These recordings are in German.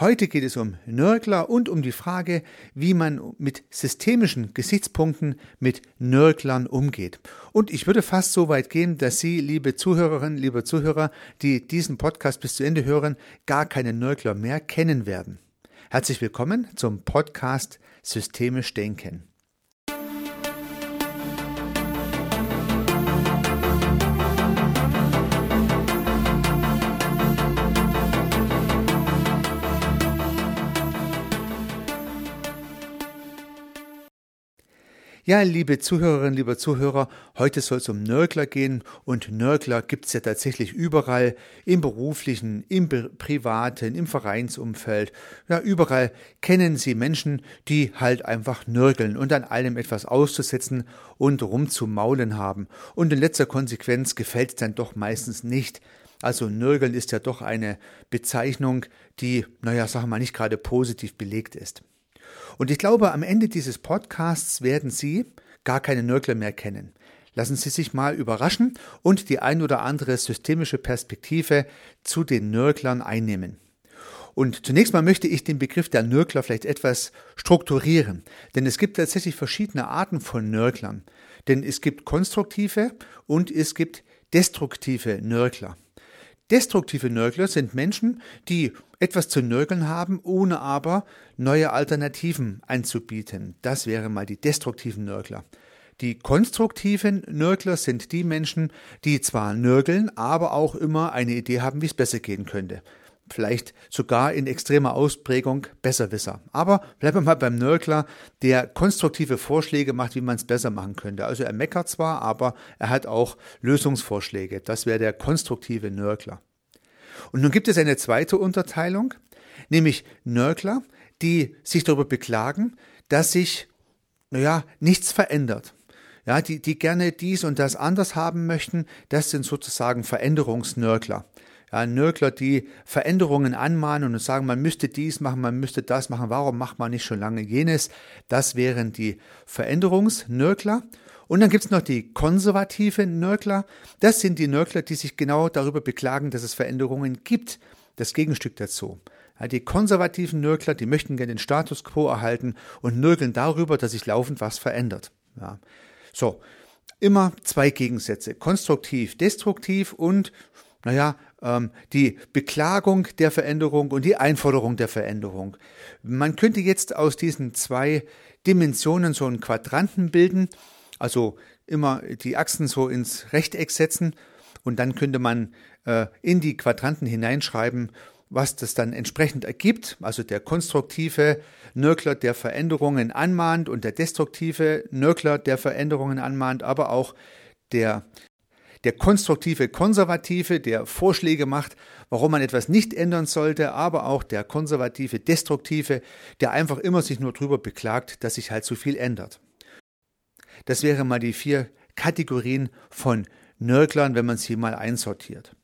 Heute geht es um Nörgler und um die Frage, wie man mit systemischen Gesichtspunkten mit Nörglern umgeht. Und ich würde fast so weit gehen, dass Sie, liebe Zuhörerinnen, liebe Zuhörer, die diesen Podcast bis zu Ende hören, gar keine Nörgler mehr kennen werden. Herzlich willkommen zum Podcast Systemisch Denken. Ja, liebe Zuhörerinnen, lieber Zuhörer, heute soll es um Nörgler gehen und Nörgler gibt es ja tatsächlich überall, im beruflichen, im privaten, im Vereinsumfeld. Ja, überall kennen Sie Menschen, die halt einfach nörgeln und an allem etwas auszusetzen und rumzumaulen haben. Und in letzter Konsequenz gefällt es dann doch meistens nicht. Also Nörgeln ist ja doch eine Bezeichnung, die, naja, sagen wir mal, nicht gerade positiv belegt ist. Und ich glaube, am Ende dieses Podcasts werden Sie gar keine Nörgler mehr kennen. Lassen Sie sich mal überraschen und die ein oder andere systemische Perspektive zu den Nörglern einnehmen. Und zunächst mal möchte ich den Begriff der Nörgler vielleicht etwas strukturieren, denn es gibt tatsächlich verschiedene Arten von Nörglern. Denn es gibt konstruktive und es gibt destruktive Nörgler. Destruktive Nörgler sind Menschen, die etwas zu nörgeln haben, ohne aber neue Alternativen anzubieten. Das wären mal die destruktiven Nörgler. Die konstruktiven Nörgler sind die Menschen, die zwar nörgeln, aber auch immer eine Idee haben, wie es besser gehen könnte. Vielleicht sogar in extremer Ausprägung Besserwisser. Aber bleiben wir mal beim Nörgler, der konstruktive Vorschläge macht, wie man es besser machen könnte. Also er meckert zwar, aber er hat auch Lösungsvorschläge. Das wäre der konstruktive Nörgler. Und nun gibt es eine zweite Unterteilung, nämlich Nörgler, die sich darüber beklagen, dass sich, naja, nichts verändert. Ja, die, die gerne dies und das anders haben möchten, das sind sozusagen Veränderungsnörgler. Ja, Nörgler, die Veränderungen anmahnen und sagen, man müsste dies machen, man müsste das machen, warum macht man nicht schon lange jenes? Das wären die Veränderungsnörgler. Und dann gibt's noch die konservativen Nörgler. Das sind die Nörgler, die sich genau darüber beklagen, dass es Veränderungen gibt. Das Gegenstück dazu. Ja, die konservativen Nörgler, die möchten gerne den Status quo erhalten und nörgeln darüber, dass sich laufend was verändert. Ja. So, immer zwei Gegensätze. Konstruktiv, destruktiv und, naja, die Beklagung der Veränderung und die Einforderung der Veränderung. Man könnte jetzt aus diesen zwei Dimensionen so einen Quadranten bilden also immer die Achsen so ins Rechteck setzen und dann könnte man äh, in die Quadranten hineinschreiben, was das dann entsprechend ergibt. Also der konstruktive Nörgler, der Veränderungen anmahnt und der destruktive Nörgler, der Veränderungen anmahnt, aber auch der der konstruktive Konservative, der Vorschläge macht, warum man etwas nicht ändern sollte, aber auch der konservative Destruktive, der einfach immer sich nur darüber beklagt, dass sich halt so viel ändert. Das wären mal die vier Kategorien von Nörglern, wenn man sie mal einsortiert.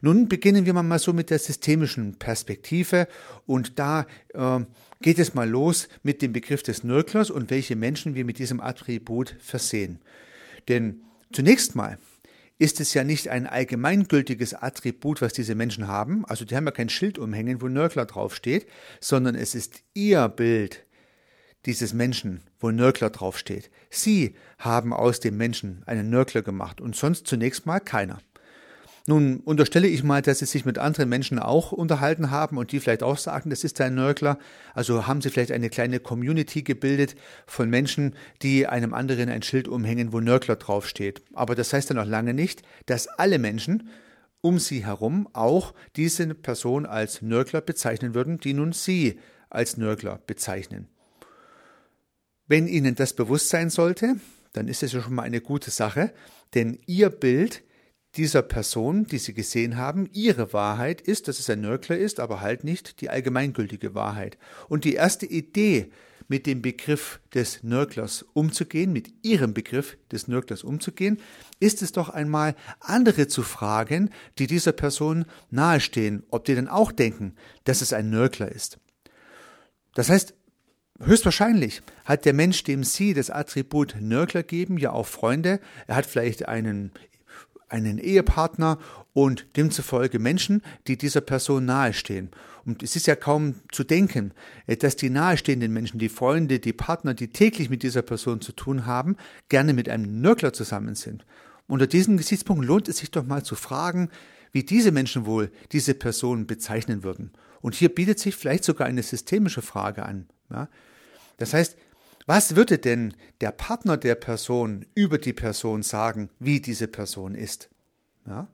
Nun beginnen wir mal so mit der systemischen Perspektive und da äh, geht es mal los mit dem Begriff des Nörglers und welche Menschen wir mit diesem Attribut versehen. Denn zunächst mal ist es ja nicht ein allgemeingültiges Attribut, was diese Menschen haben, also die haben ja kein Schild umhängen, wo Nörgler draufsteht, sondern es ist ihr Bild, dieses Menschen, wo Nörgler draufsteht. Sie haben aus dem Menschen einen Nörgler gemacht und sonst zunächst mal keiner. Nun unterstelle ich mal, dass Sie sich mit anderen Menschen auch unterhalten haben und die vielleicht auch sagen, das ist ein Nörgler. Also haben Sie vielleicht eine kleine Community gebildet von Menschen, die einem anderen ein Schild umhängen, wo Nörgler draufsteht. Aber das heißt ja noch lange nicht, dass alle Menschen um Sie herum auch diese Person als Nörgler bezeichnen würden, die nun Sie als Nörgler bezeichnen. Wenn Ihnen das bewusst sein sollte, dann ist es ja schon mal eine gute Sache, denn Ihr Bild dieser Person, die Sie gesehen haben, Ihre Wahrheit ist, dass es ein Nörgler ist, aber halt nicht die allgemeingültige Wahrheit. Und die erste Idee, mit dem Begriff des Nörglers umzugehen, mit Ihrem Begriff des Nörglers umzugehen, ist es doch einmal andere zu fragen, die dieser Person nahestehen, ob die denn auch denken, dass es ein Nörgler ist. Das heißt, Höchstwahrscheinlich hat der Mensch, dem Sie das Attribut Nörgler geben, ja auch Freunde. Er hat vielleicht einen, einen Ehepartner und demzufolge Menschen, die dieser Person nahestehen. Und es ist ja kaum zu denken, äh, dass die nahestehenden Menschen, die Freunde, die Partner, die täglich mit dieser Person zu tun haben, gerne mit einem Nörgler zusammen sind. Unter diesen Gesichtspunkten lohnt es sich doch mal zu fragen, wie diese Menschen wohl diese Person bezeichnen würden. Und hier bietet sich vielleicht sogar eine systemische Frage an. Ja? Das heißt, was würde denn der Partner der Person über die Person sagen, wie diese Person ist? Ja?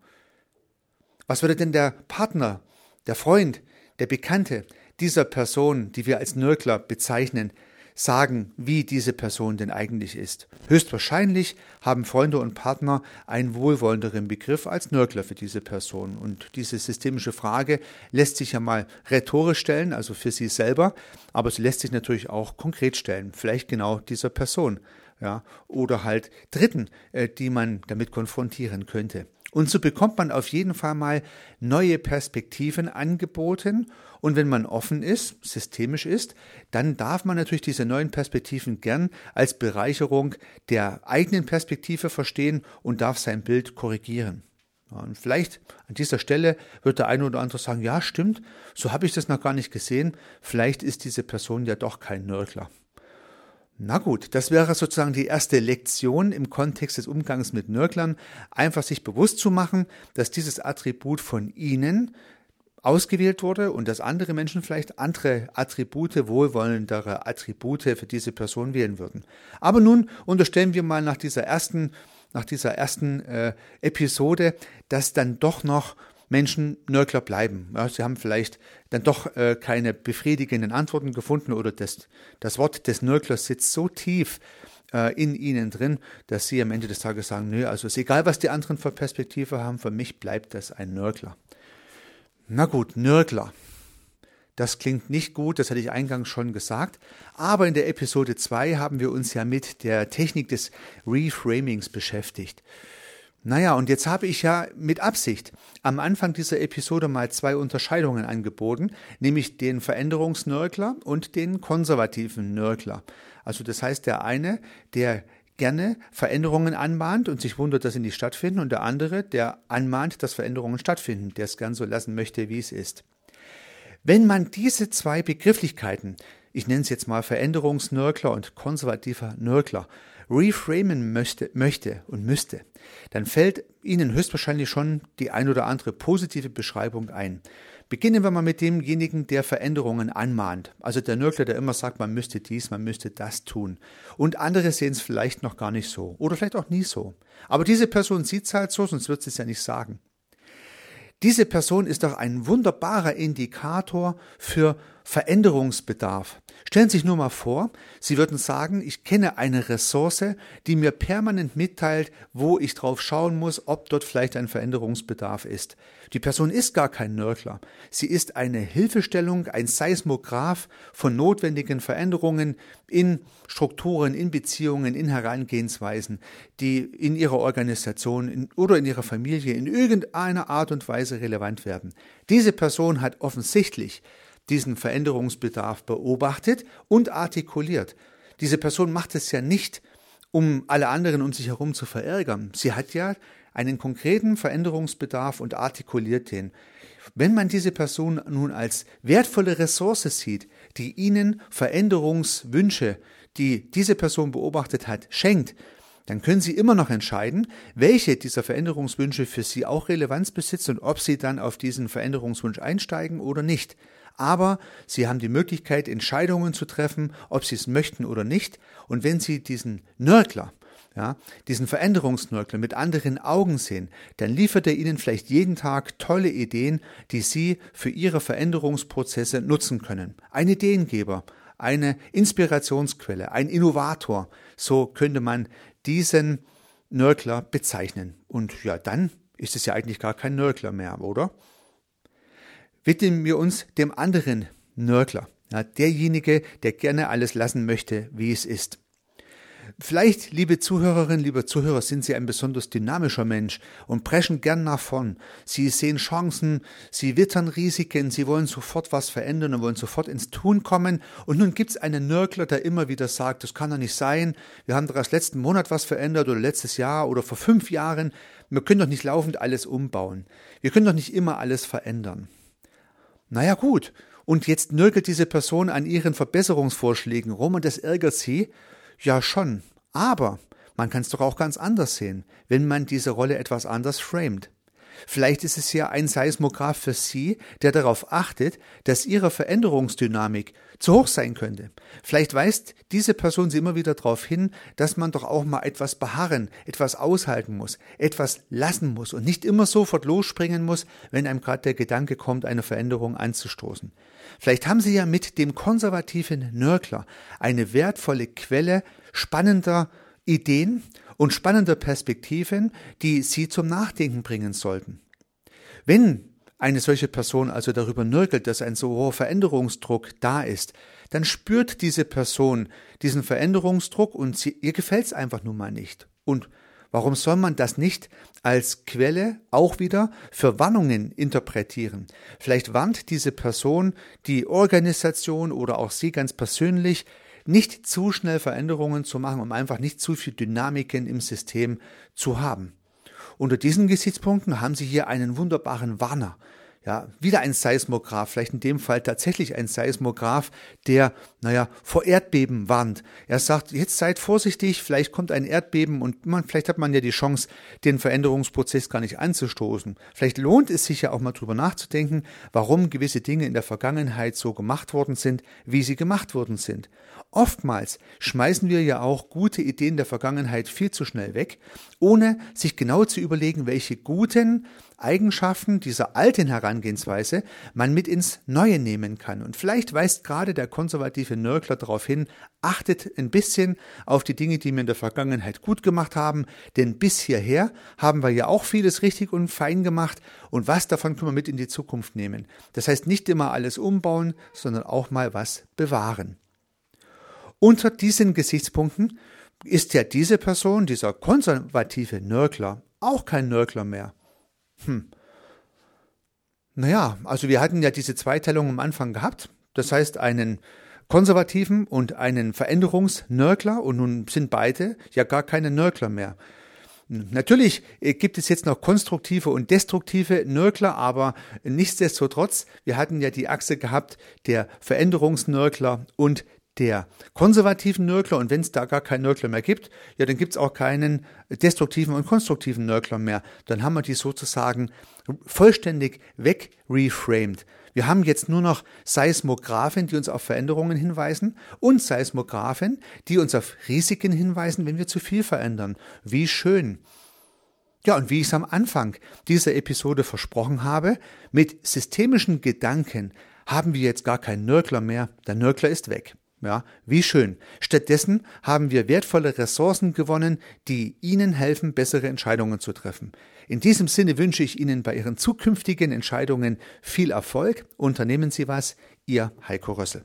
Was würde denn der Partner, der Freund, der Bekannte dieser Person, die wir als Nörgler bezeichnen, sagen, wie diese Person denn eigentlich ist. Höchstwahrscheinlich haben Freunde und Partner einen wohlwollenderen Begriff als Nörgler für diese Person. Und diese systemische Frage lässt sich ja mal rhetorisch stellen, also für sie selber, aber sie lässt sich natürlich auch konkret stellen, vielleicht genau dieser Person. Ja, oder halt Dritten, äh, die man damit konfrontieren könnte. Und so bekommt man auf jeden Fall mal neue Perspektiven angeboten. Und wenn man offen ist, systemisch ist, dann darf man natürlich diese neuen Perspektiven gern als Bereicherung der eigenen Perspektive verstehen und darf sein Bild korrigieren. Und vielleicht an dieser Stelle wird der eine oder andere sagen, ja, stimmt, so habe ich das noch gar nicht gesehen. Vielleicht ist diese Person ja doch kein Nörgler. Na gut, das wäre sozusagen die erste Lektion im Kontext des Umgangs mit Nörglern, einfach sich bewusst zu machen, dass dieses Attribut von Ihnen ausgewählt wurde und dass andere Menschen vielleicht andere Attribute, wohlwollendere Attribute für diese Person wählen würden. Aber nun unterstellen wir mal nach dieser ersten, nach dieser ersten äh, Episode, dass dann doch noch Menschen Nörgler bleiben. Ja, sie haben vielleicht dann doch äh, keine befriedigenden Antworten gefunden oder das, das Wort des Nörglers sitzt so tief äh, in ihnen drin, dass sie am Ende des Tages sagen, nö, also ist egal, was die anderen für Perspektive haben, für mich bleibt das ein Nörgler. Na gut, Nörgler. Das klingt nicht gut, das hatte ich eingangs schon gesagt. Aber in der Episode 2 haben wir uns ja mit der Technik des Reframings beschäftigt. Naja, und jetzt habe ich ja mit Absicht am Anfang dieser Episode mal zwei Unterscheidungen angeboten, nämlich den Veränderungsnörgler und den konservativen Nörgler. Also das heißt, der eine, der gerne Veränderungen anmahnt und sich wundert, dass sie nicht stattfinden, und der andere, der anmahnt, dass Veränderungen stattfinden, der es gern so lassen möchte, wie es ist. Wenn man diese zwei Begrifflichkeiten, ich nenne es jetzt mal Veränderungsnörgler und konservativer Nörgler, reframen möchte, möchte und müsste, dann fällt Ihnen höchstwahrscheinlich schon die ein oder andere positive Beschreibung ein. Beginnen wir mal mit demjenigen, der Veränderungen anmahnt. Also der Nörgler, der immer sagt, man müsste dies, man müsste das tun. Und andere sehen es vielleicht noch gar nicht so. Oder vielleicht auch nie so. Aber diese Person sieht es halt so, sonst wird sie es ja nicht sagen. Diese Person ist doch ein wunderbarer Indikator für Veränderungsbedarf. Stellen Sie sich nur mal vor, Sie würden sagen, ich kenne eine Ressource, die mir permanent mitteilt, wo ich drauf schauen muss, ob dort vielleicht ein Veränderungsbedarf ist. Die Person ist gar kein Nörgler. Sie ist eine Hilfestellung, ein Seismograph von notwendigen Veränderungen in Strukturen, in Beziehungen, in Herangehensweisen, die in Ihrer Organisation in, oder in Ihrer Familie in irgendeiner Art und Weise relevant werden. Diese Person hat offensichtlich diesen Veränderungsbedarf beobachtet und artikuliert. Diese Person macht es ja nicht, um alle anderen um sich herum zu verärgern. Sie hat ja einen konkreten Veränderungsbedarf und artikuliert den. Wenn man diese Person nun als wertvolle Ressource sieht, die ihnen Veränderungswünsche, die diese Person beobachtet hat, schenkt, dann können Sie immer noch entscheiden, welche dieser Veränderungswünsche für Sie auch Relevanz besitzen und ob Sie dann auf diesen Veränderungswunsch einsteigen oder nicht aber sie haben die Möglichkeit, Entscheidungen zu treffen, ob sie es möchten oder nicht. Und wenn sie diesen Nörgler, ja, diesen Veränderungsnörgler mit anderen Augen sehen, dann liefert er ihnen vielleicht jeden Tag tolle Ideen, die sie für ihre Veränderungsprozesse nutzen können. Ein Ideengeber, eine Inspirationsquelle, ein Innovator, so könnte man diesen Nörgler bezeichnen. Und ja, dann ist es ja eigentlich gar kein Nörgler mehr, oder? Widmen wir uns dem anderen Nörgler, ja, derjenige, der gerne alles lassen möchte, wie es ist. Vielleicht, liebe Zuhörerinnen, liebe Zuhörer, sind Sie ein besonders dynamischer Mensch und preschen gern nach vorn. Sie sehen Chancen, Sie wittern Risiken, Sie wollen sofort was verändern und wollen sofort ins Tun kommen. Und nun gibt es einen Nörgler, der immer wieder sagt, das kann doch nicht sein. Wir haben doch erst letzten Monat was verändert oder letztes Jahr oder vor fünf Jahren. Wir können doch nicht laufend alles umbauen. Wir können doch nicht immer alles verändern. Naja gut, und jetzt nörgelt diese Person an ihren Verbesserungsvorschlägen rum und das ärgert sie? Ja schon, aber man kann es doch auch ganz anders sehen, wenn man diese Rolle etwas anders framet. Vielleicht ist es ja ein Seismograph für Sie, der darauf achtet, dass Ihre Veränderungsdynamik zu hoch sein könnte. Vielleicht weist diese Person Sie immer wieder darauf hin, dass man doch auch mal etwas beharren, etwas aushalten muss, etwas lassen muss und nicht immer sofort losspringen muss, wenn einem gerade der Gedanke kommt, eine Veränderung anzustoßen. Vielleicht haben Sie ja mit dem konservativen Nörgler eine wertvolle Quelle spannender Ideen und spannender Perspektiven, die Sie zum Nachdenken bringen sollten. Wenn eine solche Person also darüber nörgelt, dass ein so hoher Veränderungsdruck da ist, dann spürt diese Person diesen Veränderungsdruck und sie, ihr gefällt es einfach nun mal nicht. Und warum soll man das nicht als Quelle auch wieder für Warnungen interpretieren? Vielleicht warnt diese Person die Organisation oder auch Sie ganz persönlich, nicht zu schnell Veränderungen zu machen, um einfach nicht zu viel Dynamiken im System zu haben. Unter diesen Gesichtspunkten haben Sie hier einen wunderbaren Warner. Ja, wieder ein Seismograph, vielleicht in dem Fall tatsächlich ein Seismograph, der, naja, vor Erdbeben warnt. Er sagt, jetzt seid vorsichtig, vielleicht kommt ein Erdbeben und man, vielleicht hat man ja die Chance, den Veränderungsprozess gar nicht anzustoßen. Vielleicht lohnt es sich ja auch mal drüber nachzudenken, warum gewisse Dinge in der Vergangenheit so gemacht worden sind, wie sie gemacht worden sind. Oftmals schmeißen wir ja auch gute Ideen der Vergangenheit viel zu schnell weg, ohne sich genau zu überlegen, welche guten Eigenschaften dieser alten Herangehensweise man mit ins Neue nehmen kann. Und vielleicht weist gerade der konservative Nörgler darauf hin, achtet ein bisschen auf die Dinge, die wir in der Vergangenheit gut gemacht haben, denn bis hierher haben wir ja auch vieles richtig und fein gemacht und was davon können wir mit in die Zukunft nehmen. Das heißt nicht immer alles umbauen, sondern auch mal was bewahren. Unter diesen Gesichtspunkten ist ja diese Person, dieser konservative Nörgler, auch kein Nörgler mehr. Hm. Naja, also wir hatten ja diese Zweiteilung am Anfang gehabt. Das heißt, einen konservativen und einen Veränderungsnörgler und nun sind beide ja gar keine Nörgler mehr. Natürlich äh, gibt es jetzt noch konstruktive und destruktive Nörgler, aber nichtsdestotrotz, wir hatten ja die Achse gehabt der Veränderungsnörgler und der konservativen Nörgler und wenn es da gar keinen Nörgler mehr gibt, ja, dann gibt es auch keinen destruktiven und konstruktiven Nörgler mehr. Dann haben wir die sozusagen vollständig wegreframed. Wir haben jetzt nur noch Seismographen, die uns auf Veränderungen hinweisen und Seismographen, die uns auf Risiken hinweisen, wenn wir zu viel verändern. Wie schön. Ja, und wie ich es am Anfang dieser Episode versprochen habe, mit systemischen Gedanken haben wir jetzt gar keinen Nörgler mehr. Der Nörgler ist weg. Ja, wie schön. Stattdessen haben wir wertvolle Ressourcen gewonnen, die Ihnen helfen, bessere Entscheidungen zu treffen. In diesem Sinne wünsche ich Ihnen bei Ihren zukünftigen Entscheidungen viel Erfolg. Unternehmen Sie was. Ihr Heiko Rössel.